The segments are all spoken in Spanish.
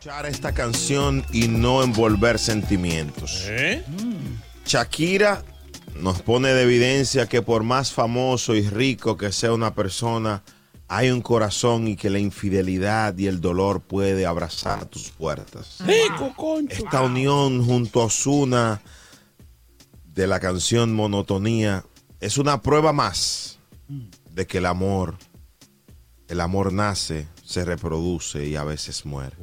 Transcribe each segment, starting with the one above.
Escuchar esta canción y no envolver sentimientos. ¿Eh? Shakira nos pone de evidencia que por más famoso y rico que sea una persona, hay un corazón y que la infidelidad y el dolor puede abrazar tus puertas. Rico, concho. Esta unión junto a Osuna de la canción Monotonía es una prueba más de que el amor, el amor nace, se reproduce y a veces muere.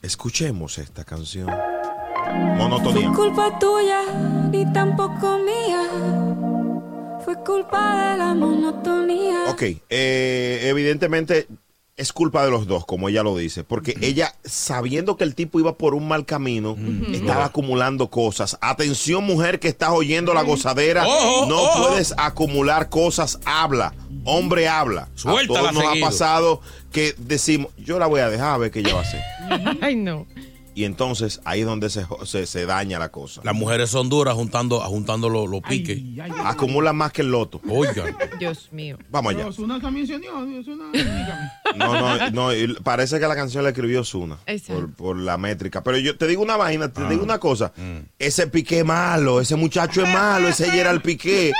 Escuchemos esta canción. Monotonía. culpa tuya ni tampoco mía. Fue culpa de la monotonía. Ok, eh, evidentemente es culpa de los dos, como ella lo dice, porque ella, sabiendo que el tipo iba por un mal camino, estaba acumulando cosas. Atención, mujer que estás oyendo la gozadera, no puedes acumular cosas, habla. Hombre habla. Suéltala a todos nos ha pasado que decimos, yo la voy a dejar a ver qué ella va a hacer. Ay, no. Y entonces ahí es donde se, se, se daña la cosa. Las mujeres son duras juntando, juntando los los piques. Acumula más que el loto. Oigan. Dios mío. Vamos allá. Osuna también se unió. Osuna. No, no, no, y parece que la canción la escribió Zuna por, por la métrica. Pero yo te digo una vaina, te digo una cosa. Ese Piqué es malo, ese muchacho es malo, ese Gerald Piqué.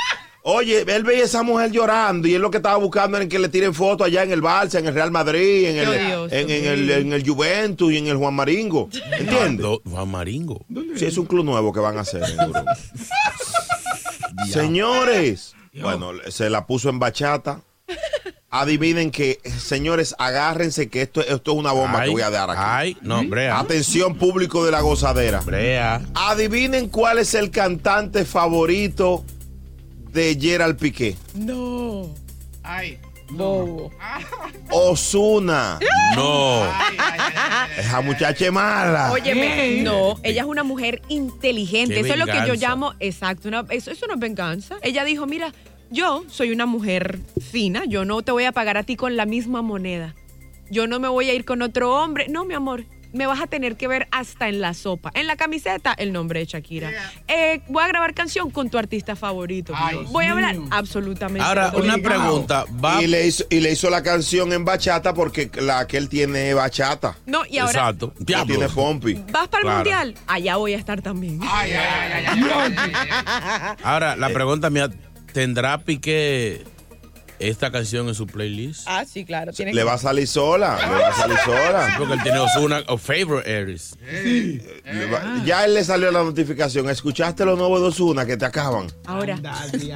Oye, él veía a esa mujer llorando y él lo que estaba buscando era que le tiren fotos allá en el Barça, en el Real Madrid, en el, en, en el, en el Juventus y en el Juan Maringo. ¿Entiendes? Juan Maringo. Sí, es un club nuevo que van a hacer en Europa. Señores, bueno, se la puso en bachata. Adivinen que, señores, agárrense que esto, esto es una bomba que voy a dar aquí. Ay, no, Brea. Atención público de la gozadera. Brea. Adivinen cuál es el cantante favorito de Gerald Piqué. No. Ay. Bobo. Osuna. No. Esa muchacha es mala. Óyeme, no, ella es una mujer inteligente. Qué Eso es lo que yo llamo, exacto, una- eso, eso no es venganza. Ella dijo, mira, yo soy una mujer fina, yo no te voy a pagar a ti con la misma moneda. Yo no me voy a ir con otro hombre. No, mi amor, me vas a tener que ver hasta en la sopa. En la camiseta, el nombre de Shakira. Eh, voy a grabar canción con tu artista favorito. Ay, voy a hablar mío. absolutamente Ahora, todo. una pregunta. Va. Y le, hizo, y le hizo la canción en bachata porque la que él tiene es bachata. No, y ahora Exacto. No Diablo. tiene pompi. vas para el Claro. mundial. Allá voy a estar también. Ay, ay, ay, ay, ay. Ahora, la pregunta mía, ¿tendrá Piqué esta canción en su playlist? Ah, sí, claro. Tiene Le va a salir sola, le va a salir sola. Porque él tiene Ozuna o Favorite Aries. Va- Ya él le salió la notificación. ¿Escuchaste lo nuevo de Osuna que te acaban? Ahora,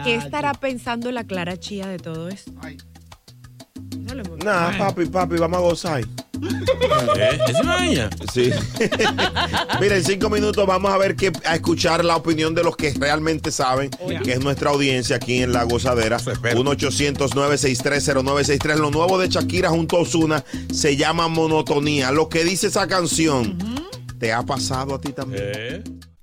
¿qué estará pensando la Clara Chía de todo esto? Ay. No. Nah, papi, papi, vamos a gozar. ¿Eh? ¿Es? Sí. Mira, en cinco minutos vamos a ver que a escuchar la opinión de los que realmente saben, que es nuestra audiencia aquí en La Gozadera. Eso espero. 1-800-963-0963. Lo nuevo de Shakira junto a Osuna se llama Monotonía. Lo que dice esa canción, ¿te ha pasado a ti también? ¿Eh?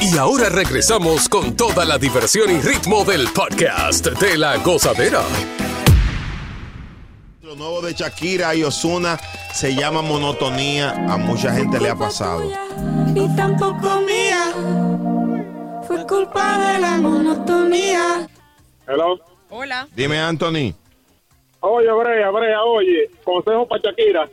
Y ahora regresamos con toda la diversión y ritmo del podcast de la gozadera. Lo nuevo de Shakira y Osuna se llama monotonía. A mucha gente le ha pasado. Y tampoco mía. Fue culpa de la monotonía. Hello. Hola. Dime, Anthony. Oye, Brea, Brea, oye, consejo para Shakira.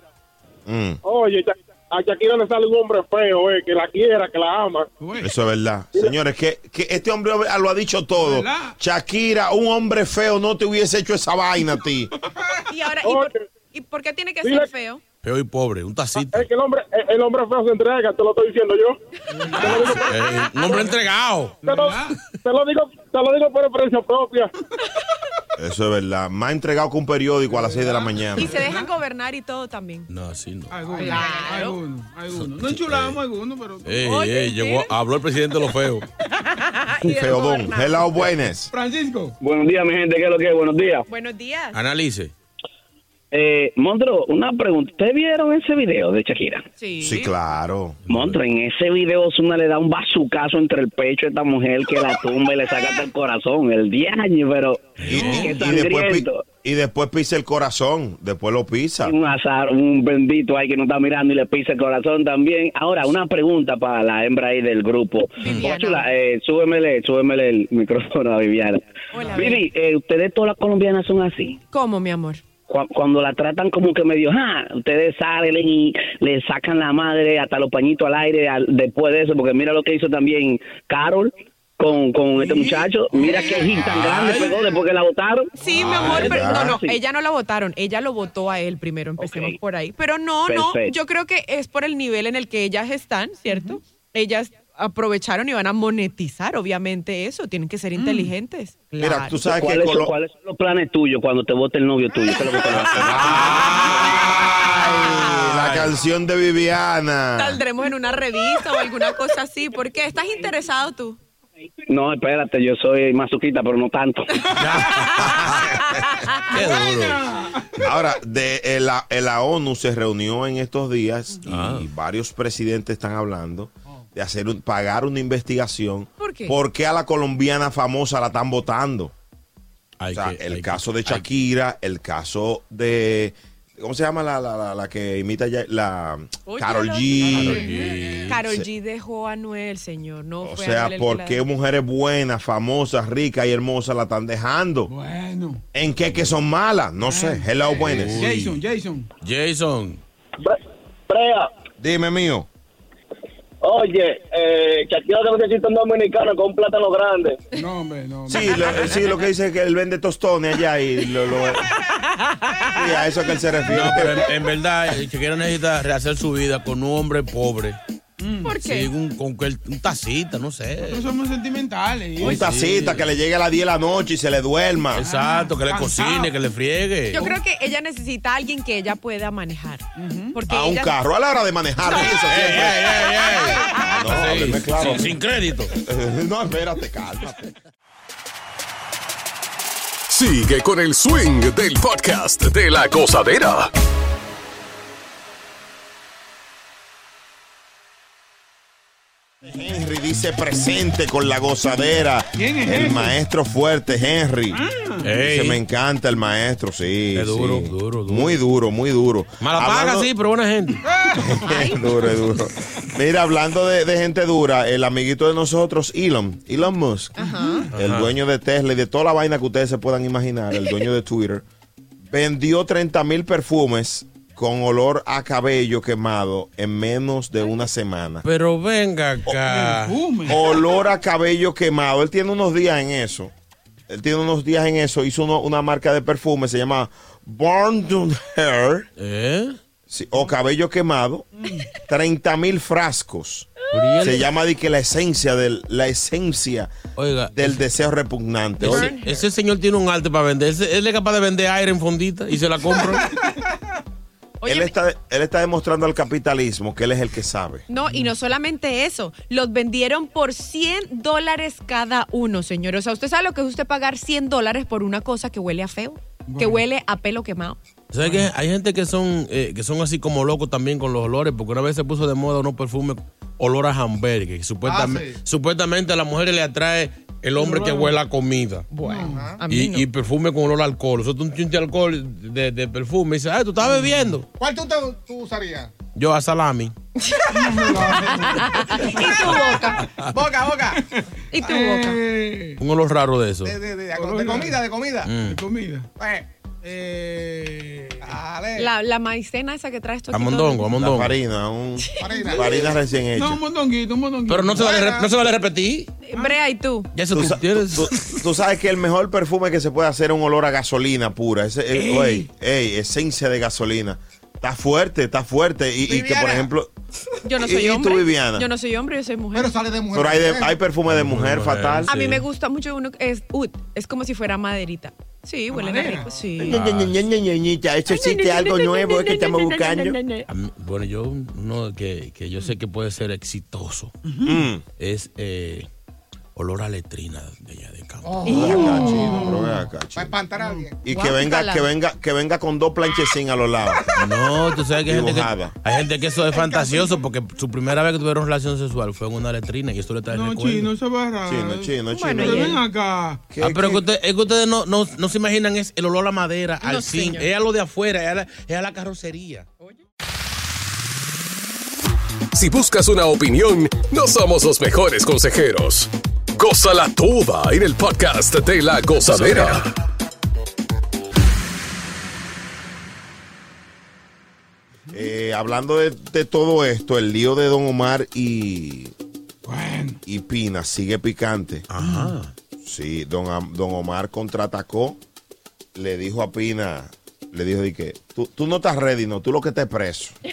Mm, Oye, Sha- a Shakira le sale un hombre feo, eh, que la quiera, que la ama. eso es verdad. Señores, que, que este hombre lo ha dicho todo. ¿Verdad? Shakira, un hombre feo no te hubiese hecho esa vaina a ti. Y ahora, ¿y por, Oye. y por qué tiene que Dile- ser feo? Feo y pobre, un tacito. Es que el hombre, el, el hombre feo se entrega, te lo estoy diciendo yo. Eh, un hombre entregado. Te lo, te lo digo, te lo digo por experiencia propia. Eso es verdad. Más entregado que un periódico a las 6 de la mañana. Y se dejan gobernar y todo también. No, así no. Algunos, Claro. algunos, algunos. No enchulamos algunos, pero... Ey, Oye, ey, llegó, habló el presidente de los feos. Del Feodón. Hello, buenas. Francisco. Buenos días, mi gente, ¿qué es lo que es? Buenos días. Buenos días. Analice. Eh, Montro, una pregunta. ¿Ustedes vieron ese video de Shakira? Sí. Sí, claro. Montro, en ese video Osuna le da un bazucazo entre el pecho a esta mujer que la tumba y le saca hasta el corazón. El 10 años, pero... Y, qué y después, y pisa el corazón. Después lo pisa. Un azar, un bendito ahí que no está mirando y le pisa el corazón también. Ahora, una pregunta para la hembra ahí del grupo. Viviana. Eh, súbemele, súbemele el micrófono a Viviana. Hola, Vivi, eh, ¿ustedes todas las colombianas son así? ¿Cómo, mi amor? Cu- cuando la tratan como que medio, ah, ustedes salen y le sacan la madre hasta los pañitos al aire al- después de eso, porque mira lo que hizo también Carol con, con este muchacho, mira qué hit tan grande pegó después que la votaron. Sí, mi amor, pero no, no, ella no la votaron, ella lo votó a él primero, empecemos por ahí. Pero no, no, yo creo que es por el nivel en el que ellas están, ¿cierto? Ellas aprovecharon y van a monetizar, obviamente, eso, tienen que ser inteligentes. Mira, Claro. tú sabes ¿Cuáles son, Colo- cuáles son los planes tuyos cuando te vote el novio tuyo? ¿Qué es lo que te va a hacer? Ay, la canción de Viviana. Saldremos en una revista o alguna cosa así. ¿Por qué? ¿Estás interesado tú? No, espérate, yo soy masoquista, pero no tanto. Qué duro. Ahora, de eh, la, eh, la ONU se reunió en estos días y Ah. varios presidentes están hablando de hacer un- pagar una investigación. ¿Por qué? qué a la colombiana famosa la están votando? Hay o sea, que- el caso que- de Shakira, el caso de ¿cómo se llama la, la, la, la que imita ya- la Oye, Carol G? Carol G dejó a Noel, señor. No O fue sea, ¿por qué mujeres buenas, famosas, ricas y hermosas la están dejando? Bueno. ¿En qué que son malas? No sé. Hello, buenas. Jason, Jason. Jason. Brea, Dime, mío. Oye, eh, Shakira que necesita un dominicano con un plátano grande. No, hombre, no. Sí, lo, sí, lo que dice es que él vende tostones allá y lo, lo- Sí, a eso que él se refiere. No, pero en, en verdad, el Shakira necesita rehacer su vida con un hombre pobre. ¿Por Sí, qué? un, con que él- un tacita, no sé. No somos sentimentales. Un tacita que le llegue a las 10 de la noche y se le duerma. Exacto, que le Cansado. cocine, que le friegue. Yo creo que ella necesita a alguien que ella pueda manejar. Porque A un ella- carro a la hora de manejar. pienso Ey, siempre. ey, ey, ey. No, Sí, claro. sin, sin crédito. No, espérate, cálmate. Sigue con el swing del podcast de la gozadera. Henry dice presente con la gozadera. ¿Quién es El ese? maestro fuerte, Henry. Ey. Dice, me encanta el maestro, sí. Es duro, sí. duro, duro. Muy duro, muy duro. Mala paga, Hablando- sí, pero buena gente. Es duro, es duro. Mira, hablando de, de gente dura, el amiguito de nosotros, Elon, Elon Musk, el Ajá. dueño de Tesla y de toda la vaina que ustedes se puedan imaginar, el dueño de Twitter, vendió 30 mil perfumes con olor a cabello quemado en menos de una semana. Pero venga acá. Olor a cabello quemado. Él tiene unos días en eso. Él tiene unos días en eso. Hizo uno- una marca de perfume, se llama Born to Hair. ¿Eh? Sí, o cabello quemado. 30 mil frascos. Se llama de que la esencia del, la esencia Oiga, del deseo repugnante. ese, señor tiene un arte para vender. Ese- Él es capaz de vender aire en fondita y se la compra. él, está, él está demostrando al capitalismo que él es el que sabe. No, y no solamente eso, los vendieron por 100 dólares cada uno, señor. O sea, ¿usted sabe lo que es usted pagar 100 dólares por una cosa que huele a feo? Que huele a pelo quemado. ¿Sabes qué? Hay gente que son, eh, que son así como locos también con los olores, porque una vez se puso de moda unos perfumes olor a hamburger, que supuestamente, Ah, sí. supuestamente a las mujeres le atrae el hombre que huele a comida. Bueno, a mí Y, no. y perfume con olor a alcohol. Eso es un chunche de alcohol de, de perfume. Y dice, ay, tú estás bebiendo. ¿Cuál tú, te- tú usarías? Yo a salami. y tu boca. Boca, boca. Y tu boca. Eh, Un olor raro de eso. De, de- de- de comida, de comida. Mm. de comida. Eh, Eh, dale. La, la maicena esa que traes tú A mondongo, a mondongo. farina, un, Farina. farina recién hecha. no, un mondonguito, un mondonguito. Pero no se, vale, no se vale repetir. Brea, ¿y tú? Ya eso Tú, tú, sa- tienes. tú- tú sabes que el mejor perfume que se puede hacer es un olor a gasolina pura. Ese, eh, ey, esencia de gasolina. Está fuerte, está fuerte. Y, y que, por ejemplo, Yo no ¿Y- soy y tú, hombre. Viviana? Yo no soy hombre, yo soy mujer. Pero sale de mujer. pero hay, de- hay perfume de mujer mujer, fatal. a mí me gusta mucho uno que es ud, es como si fuera maderita. Sí, huele madera? rico, sí. Ñe, Ñe, Ñe, Ñe, Ñe, Ñe, Ñita, Eso existe algo nuevo que estamos buscando. A mí- bueno, yo uno que, que yo sé que puede ser exitoso Mm. es eh, olor a letrina de allá de campo. Oh, Ven acá, chino, pero ven acá, para chino. espantar a alguien. Y que venga, que venga, que venga con dos planchecín a los lados. No, tú sabes que hay gente que, hay gente que eso es fantasioso porque su primera vez que tuvieron relación sexual fue en una letrina y eso le trae No, recuerdo. chino, eso va raro. Chino, chino, chino. Ven él. acá. ¿Qué- Ah, pero que usted- es que ustedes no, no, no se imaginan es el olor a madera, No, al zinc, es a lo de afuera, es a la, es a la carrocería. Si buscas una opinión, no somos los mejores consejeros. Gózala toda en el podcast de la gozadera. Eh, hablando de, de todo esto, el lío de Don Omar y, Bueno. y Pina sigue picante. Ajá. Sí, don, don Omar contraatacó, le dijo a Pina, le dijo de que tú, tú no estás ready, no, tú lo que estás preso. Ay,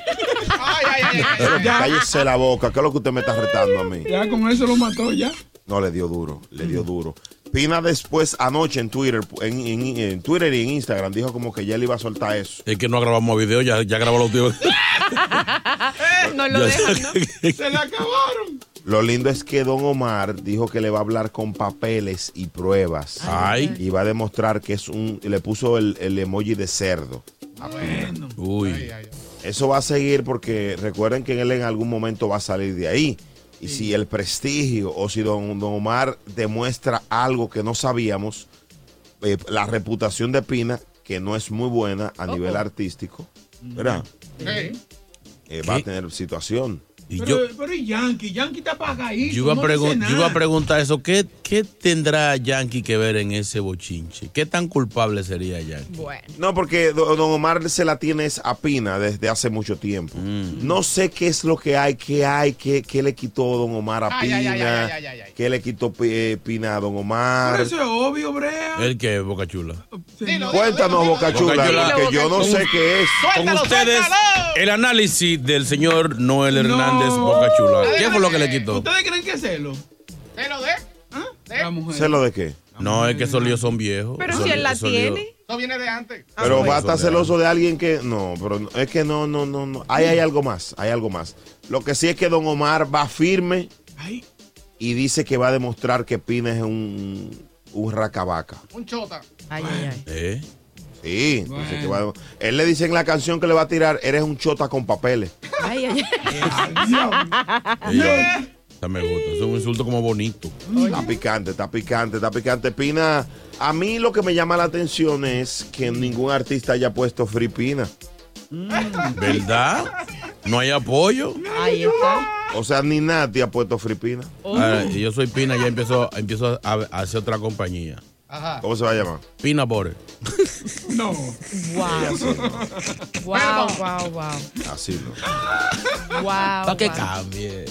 ay, ay, ay, ay. Ya. Cállese la boca, ¿qué es lo que usted me está retando a mí? Ya con eso lo mató ya. No, le dio duro, le dio duro. Pina después, anoche en Twitter, en, en- en Twitter y en Instagram, dijo como que ya le iba a soltar eso. Es que no grabamos video, ya, ya grabó los tíos. No lo dejan, ¿no? Se le acabaron. Lo lindo es que Don Omar dijo que le va a hablar con papeles y pruebas. Ay. Y va a demostrar que es un. Le puso el, el emoji de cerdo. Bueno. Uy. Ay, ay, ay. Eso va a seguir porque recuerden que él en algún momento va a salir de ahí. Y si el prestigio o si don, don Omar demuestra algo que no sabíamos, eh, la reputación de Pina, que no es muy buena a nivel artístico, ¿verdad? Sí. Eh, va a tener situación. Y Pero, yo, pero y Yankee, Yankee está apagadito. yo, iba a no pregun- dice nada. yo iba a preguntar eso. ¿Qué, ¿Qué tendrá Yankee que ver en ese bochinche? ¿Qué tan culpable sería Yankee? Bueno. No, porque do- don Omar se la tiene es a Pina desde hace mucho tiempo. Mm. No sé qué es lo que hay, qué hay, qué, qué le quitó don Omar a Ay, Pina, ay, ay, ay, ay, ay, ay. qué le quitó eh, Pina a don Pero Omar. eso es obvio, Brea. ¿El qué, Boca Chula? Dilo, Cuéntanos, dilo, Boca Chula, Boca Chula. porque yo no sé qué es. Con ustedes, suéltalo. el análisis del señor Noel No. Hernández Boca Chula. ¿Qué fue lo que le quitó? ¿Ustedes creen que hacerlo? ¿Se lo de? ¿Ah? ¿De? La mujer. ¿Sé lo de qué? No, es que esos líos son viejos. Pero Esos si él líos- la esos líos- tiene. Eso viene de antes. Pero sí, va a estar celoso de alguien que. No, pero no, es que no, no, no, no. Ahí hay algo más, hay algo más. Lo que sí es que don Omar va firme Ay, y dice que va a demostrar que Pina es un, un racabaca. Un chota. Ay, ay, ay. ¿Eh? Sí, dice que va a- él le dice en la canción que le va a tirar, eres un chota con papeles. Ay, ay, ay. Me gusta. Es un insulto como bonito. Está picante, está picante, está picante. Pina, a mí lo que me llama la atención es que ningún artista haya puesto Free Pina. ¿Verdad? No hay apoyo. Ahí está. O sea, ni nadie ha puesto Free Pina. Ah, y yo soy Pina, ya empiezo, empiezo a, a hacer otra compañía. Ajá. ¿Cómo se va a llamar? Pina Bore. No. Wow. Wow, wow, wow. Así no. Wow. Para que wow. cambie.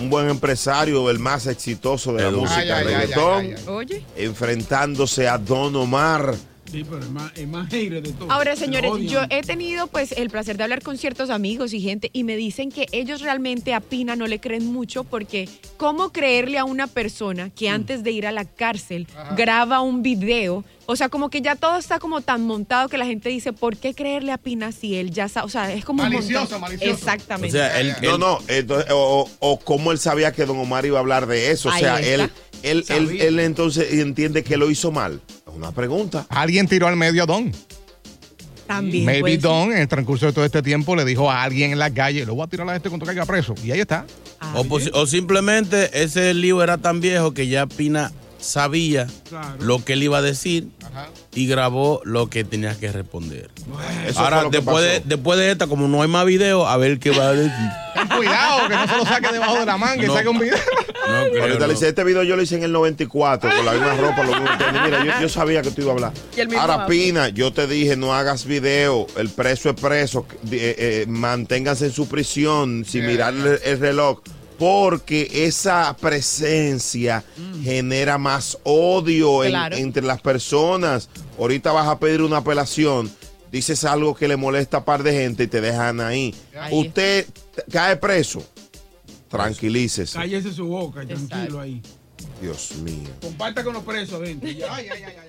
Un buen empresario, el más exitoso de la música Ay, ay, ay, reggaetón, ay, ay, Oye. enfrentándose a Don Omar. Sí, pero es más, es más hater de todo. Ahora, señores, yo he tenido pues el placer de hablar con ciertos amigos y gente y me dicen que ellos realmente a Pina no le creen mucho porque ¿cómo creerle a una persona que Mm. antes de ir a la cárcel graba un video? O sea, como que ya todo está como tan montado que la gente dice, ¿por qué creerle a Pina si él ya sabe? O sea, es como un Malicioso, montón. malicioso. O Exactamente. sea, él, No, él- no, entonces, o, o cómo él sabía que Don Omar iba a hablar de eso. O sea, él, él, él, él entonces entiende que lo hizo mal. Es una pregunta. Alguien tiró al medio a Don. También. Maybe. Don, en el transcurso de todo este tiempo, le dijo a alguien en la calle, lo voy a tirar a este cuando caiga preso. Y ahí está. Ah, o, o simplemente ese lío era tan viejo que ya Pina sabía Claro. lo que él iba a decir Ajá. y grabó lo que tenía que responder. Eso Ahora, después de, después de esta, como no hay más video, a ver qué va a decir. Ten cuidado, que no se lo saque debajo de la manga No. y saque un video. No creo, no. dice, este video yo lo hice en el 94 con la misma ropa, lo mismo. Mira, yo, yo sabía que tú ibas a hablar. Ahora. Pina, yo te dije, no hagas video. El preso es preso. eh, eh, manténganse en su prisión sin mirar el, el reloj. Porque esa presencia genera más odio en- entre las personas. Ahorita vas a pedir una apelación. Dices algo que le molesta a par de gente y te dejan ahí. Ahí. Usted cae preso. Tranquilícese. Cállese su boca, tranquilo ahí. Dios mío. Comparta con los presos, vente. Ay, ay, ay, ay.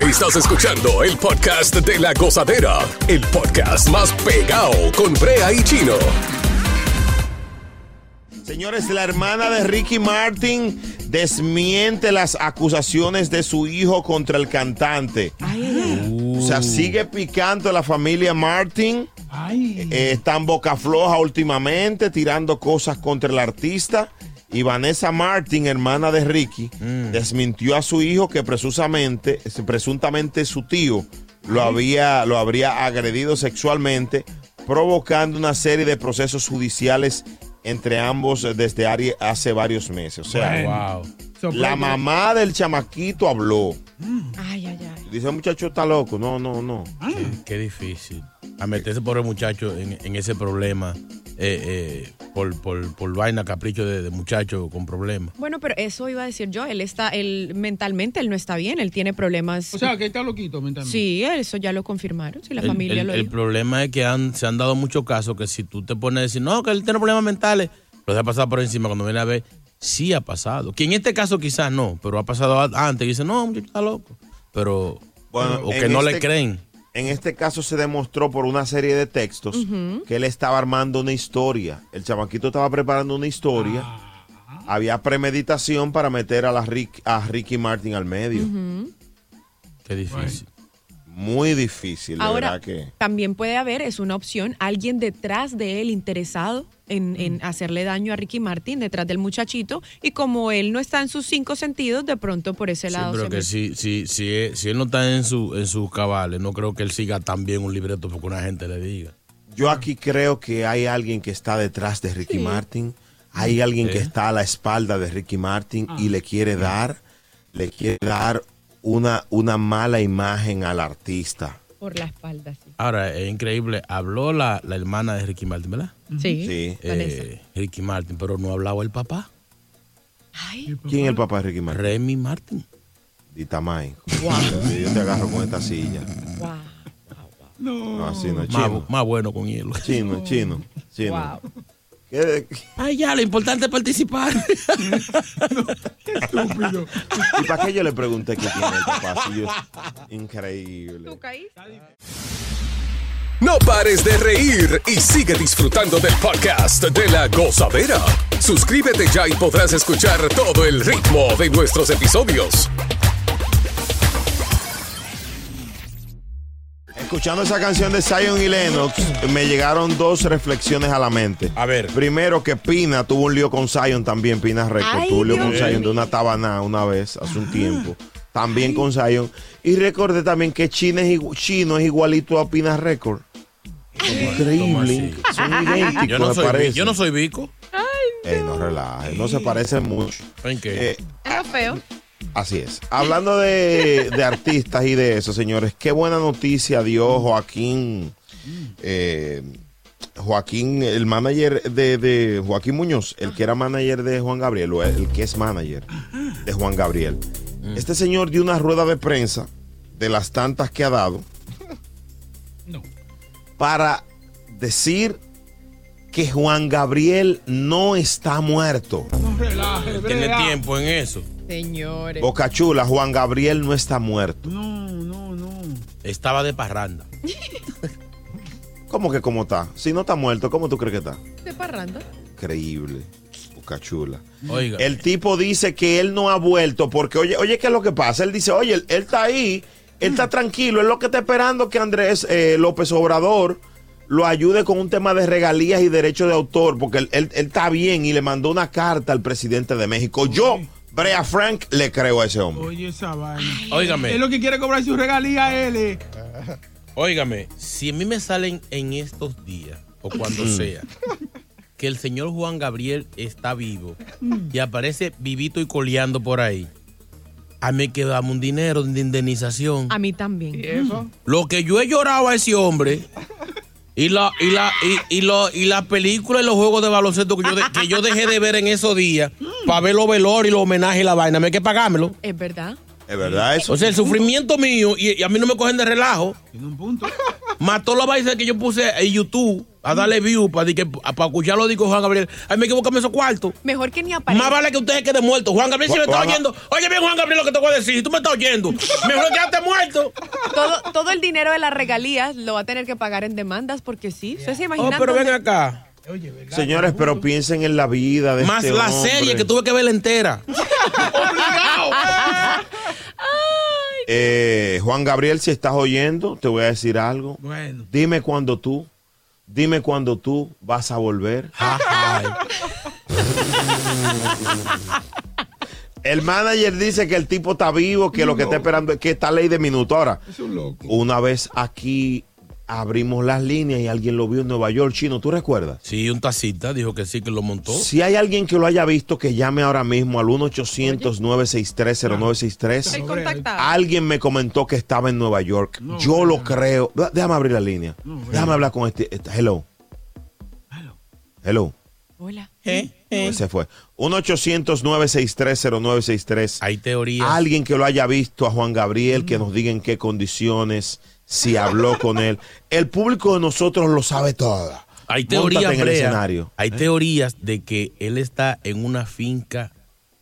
Estás escuchando el podcast de la gozadera, el podcast más pegado con Brea y Chino. Señores, la hermana de Ricky Martin desmiente las acusaciones de su hijo contra el cantante. O sea, sigue picando la familia Martin. Ay. Eh, están boca floja últimamente, tirando cosas contra el artista. Y Vanessa Martin, hermana de Ricky, desmintió a su hijo que presusamente, presuntamente su tío lo, había, lo habría agredido sexualmente, provocando una serie de procesos judiciales entre ambos desde ari- hace varios meses. O sea, Wow. La mamá del chamaquito habló. Ay, ay, ay. Dice, el muchacho está loco. No, no, no. Qué, qué difícil. A meterse por el muchacho en, en ese problema, eh, eh, por, por, por vaina, capricho de, de muchacho con problemas. Bueno, pero eso iba a decir yo. Él está, él mentalmente, él no está bien. Él tiene problemas. O sea, que está loquito mentalmente. sí, eso ya lo confirmaron. Sí, la El, familia el- lo el dijo. problema es que han, se han dado muchos casos que si tú te pones a decir, no, que él tiene problemas mentales, lo deja pasar por encima cuando viene a ver, sí ha pasado. Que en este caso quizás no, pero ha pasado antes y dice, no, muchacho está loco. Pero, Bueno, o que no le este- creen. En este caso se demostró por una serie de textos que él estaba armando una historia. El chamaquito estaba preparando una historia. Había premeditación para meter a, la Rick- a Ricky Martin al medio. Qué difícil. Muy difícil, de Ahora, verdad que. también puede haber, es una opción, alguien detrás de él interesado en, en hacerle daño a Ricky Martin, detrás del muchachito, y como él no está en sus cinco sentidos, de pronto por ese Sí, lado pero se que si, si, si, él, si él no está en, su, en sus cabales, no creo que él siga tan bien un libreto porque una gente le diga. Yo aquí creo que hay alguien que está detrás de Ricky Sí. Martin. hay alguien que está a la espalda de Ricky Martin y le quiere dar, le quiere dar una, una mala imagen al artista. Por la espalda, sí. Ahora, es increíble. Habló la, la hermana de Ricky Martin, ¿verdad? Sí. Sí. Eh, Ricky Martin, pero no hablaba el papá. ¿Quién es el papá de Ricky Martin? Remy Martin. Ditamay. Yo te agarro con esta silla. No. No, así no, Más, chino. más bueno con hielo. Chino, chino, chino. Wow. ¿Qué- Ay, ya, lo importante es participar. Estúpido. ¿Y para qué yo le pregunté qué tiene el papá? Si yo- Increíble. ¿Tú caíste? No pares de reír y sigue disfrutando del podcast de la gozadera. Suscríbete ya y podrás escuchar todo el ritmo de nuestros episodios. Escuchando esa canción de Zion y Lennox, me llegaron dos reflexiones a la mente. A ver. Primero que Pina tuvo un lío con Zion también, Pina Record. Ay, tuvo un lío Dios con Zion de una tabana una vez, hace un tiempo. También con Zion. Y recordé también que Chino es, igu- Chino es igualito a Pina Record. Increíble. Son idénticos, Yo no, me soy, parece. yo no soy Vico. Ey, no relaje, no se parecen mucho. ¿En qué? Eh, Era feo. Así es. Hablando de, de artistas y de eso, señores, qué buena noticia dio Joaquín. eh, Joaquín, el manager de, de Joaquín Muñoz, el que era manager de Juan Gabriel, o el que es manager de Juan Gabriel. Este señor dio una rueda de prensa de las tantas que ha dado para decir que Juan Gabriel no está muerto. No relaje, Tiene tiempo en eso. Señores. Boca Chula, Juan Gabriel no está muerto. No, no, no. Estaba de parranda. ¿Cómo que cómo está? Si no está muerto, ¿cómo tú crees que está? De parranda. Increíble. Boca Chula. Oiga. El tipo dice que él no ha vuelto porque, oye, oye, ¿qué es lo que pasa? Él dice, oye, él, él está ahí, él está tranquilo, él lo que está esperando que Andrés eh, López Obrador lo ayude con un tema de regalías y derechos de autor, porque él, él- él está bien y le mandó una carta al presidente de México. Yo, Brea Frank, le creo a ese hombre. Oye, esa vaina. Óigame. Es lo que quiere cobrar su regalía a él. eh. Óigame, si a mí me salen en estos días, o cuando Mm. sea, que el señor Juan Gabriel está vivo y aparece vivito y coleando por ahí, a mí que dame un dinero de indemnización. A mí también. ¿Y eso? Lo que yo he llorado a ese hombre y la, y la, y, y lo- y la película y los juegos de baloncesto que yo, de- que yo dejé de ver en esos días para ver los velorios y los homenajes y la vaina, me hay que pagármelo. Es verdad. ¿Es verdad eso? O sea, el sufrimiento mío, y, y a mí no me cogen de relajo, Tiene un punto. mató la vaina que yo puse en YouTube a darle view para, para escuchar lo dijo Juan Gabriel. Ay, me equivoco esos cuartos. Mejor que ni aparezca. Más vale que usted quede muerto. Juan Gabriel, si me está oyendo, oye bien, Juan Gabriel, lo que te voy a decir. Si tú me estás oyendo, mejor quédate muerto. Todo, todo el dinero de las regalías lo va a tener que pagar en demandas porque sí. ¿Ustedes se Oh, imaginan? pero ven acá. Oye. Señores, pero piensen en la vida de Más este la hombre. serie que tuve que verla entera. Eh, Juan Gabriel, si estás oyendo, te voy a decir algo. Bueno. Dime cuándo tú, dime cuándo tú vas a volver. El manager dice que el tipo está vivo, que lo que está esperando es que esta ley de minuto. Ahora, Es un loco. una vez aquí abrimos las líneas y alguien lo vio en Nueva York, chino, ¿tú recuerdas? Sí, un tacita dijo que sí, que lo montó. Si hay alguien que lo haya visto, que llame ahora mismo al 1-800-963-0963. El contactado. Alguien me comentó que estaba en Nueva York. No, Yo lo no. creo. Déjame abrir la línea. No, Déjame hablar con este. este- hello. Hello. Hola. ¿Eh? ¿Eh? Se fue. 1-800-963-0963. Hay teorías. Alguien que lo haya visto a Juan Gabriel, que nos diga en qué condiciones, si habló con él. El público de nosotros lo sabe todo. Hay teorías, en el Brea, escenario. Hay ¿Eh? teorías de que él está en una finca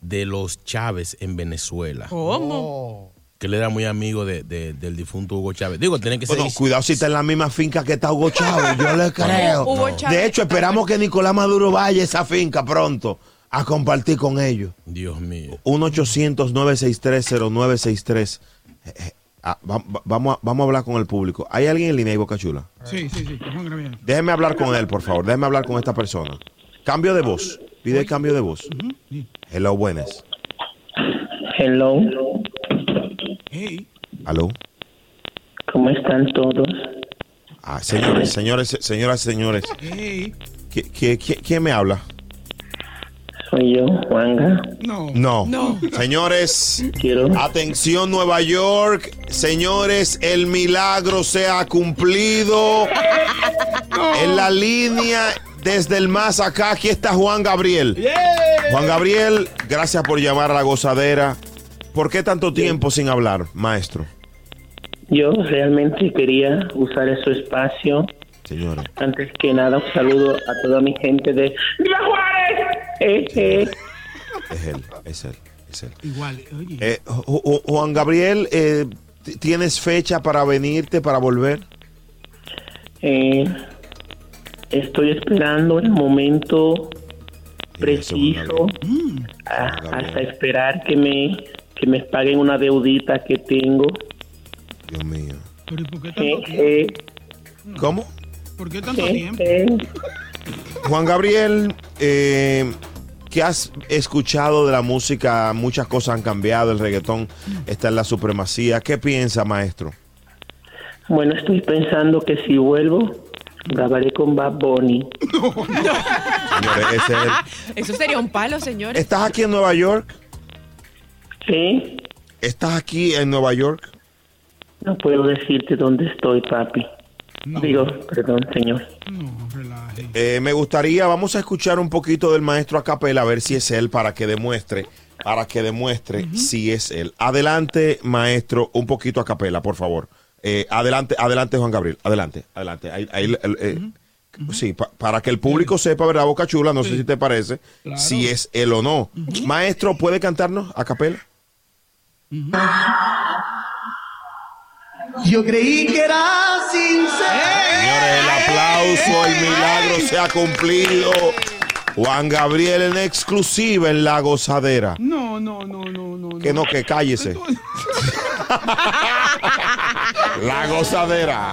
de los Chávez en Venezuela. ¿Cómo? Que él era muy amigo de- de- del difunto Hugo Chávez. Digo, tiene que ser. Bueno, cuidado si está en la misma finca que está Hugo Chávez, yo le creo. Hugo Chávez De hecho, esperamos que Nicolás Maduro vaya a esa finca pronto a compartir con ellos. Dios mío. 1-800-963-0963. Eh, eh, ah, va- va- vamos, a, vamos a hablar con el público. ¿Hay alguien en línea y Boca Chula? Sí, sí, sí. Déjeme hablar con él, por favor. Déjeme hablar con esta persona. Cambio de voz. Pide cambio de voz. Hello, buenas. Hello, Hey. Aló. ¿cómo están todos? Ah, señores, señores, señoras, señores. Hey. ¿Qui- qui- qui- ¿Quién me habla? Soy yo, Juanga. No. Señores, atención Nueva York. Señores, el milagro se ha cumplido. En la línea desde el más acá, aquí está Juan Gabriel. Juan Gabriel, gracias por llamar a la gozadera. ¿Por qué tanto tiempo sin hablar, maestro? Yo realmente quería usar ese espacio. Señora. Antes que nada, un saludo a toda mi gente de ¡Viva Juárez! Eh, eh. Es él, es él, es él. Igual, oye. Eh, Ju- Ju- Juan Gabriel, eh, ¿tienes fecha para venirte, para volver? Eh, estoy esperando el momento preciso a- hasta esperar que me que me paguen una deudita que tengo. Dios mío. Pero ¿y por qué Eh, tanto eh, tiempo? ¿Cómo? ¿Por qué tanto eh, tiempo? Juan Gabriel, eh, ¿qué has escuchado de la música? Muchas cosas han cambiado, el reggaetón está en la supremacía. ¿Qué piensa, maestro? Bueno, estoy pensando que si vuelvo, grabaré con Bad Bunny. Señores, ese es el- Eso sería un palo, señores. ¿Estás aquí en Nueva York? Sí. ¿Estás aquí en Nueva York? No puedo decirte dónde estoy, papi. Digo, perdón, señor. Eh, me gustaría, vamos a escuchar un poquito del maestro a capela, a ver si es él, para que demuestre, para que demuestre si es él. Adelante, maestro, un poquito a capela, por favor. Eh, adelante, adelante, Juan Gabriel, adelante, adelante. Ahí- ahí, eh, Sí, pa- para que el público sepa, ¿verdad, Boca Chula? No sé si te parece, si es él o no. Maestro, ¿puede cantarnos a capela? Yo creí que era sincero. Señores, el aplauso, el milagro se ha cumplido. Juan Gabriel en exclusiva en La Gozadera. No, no, no, no, no. Que no, que cállese. La Gozadera.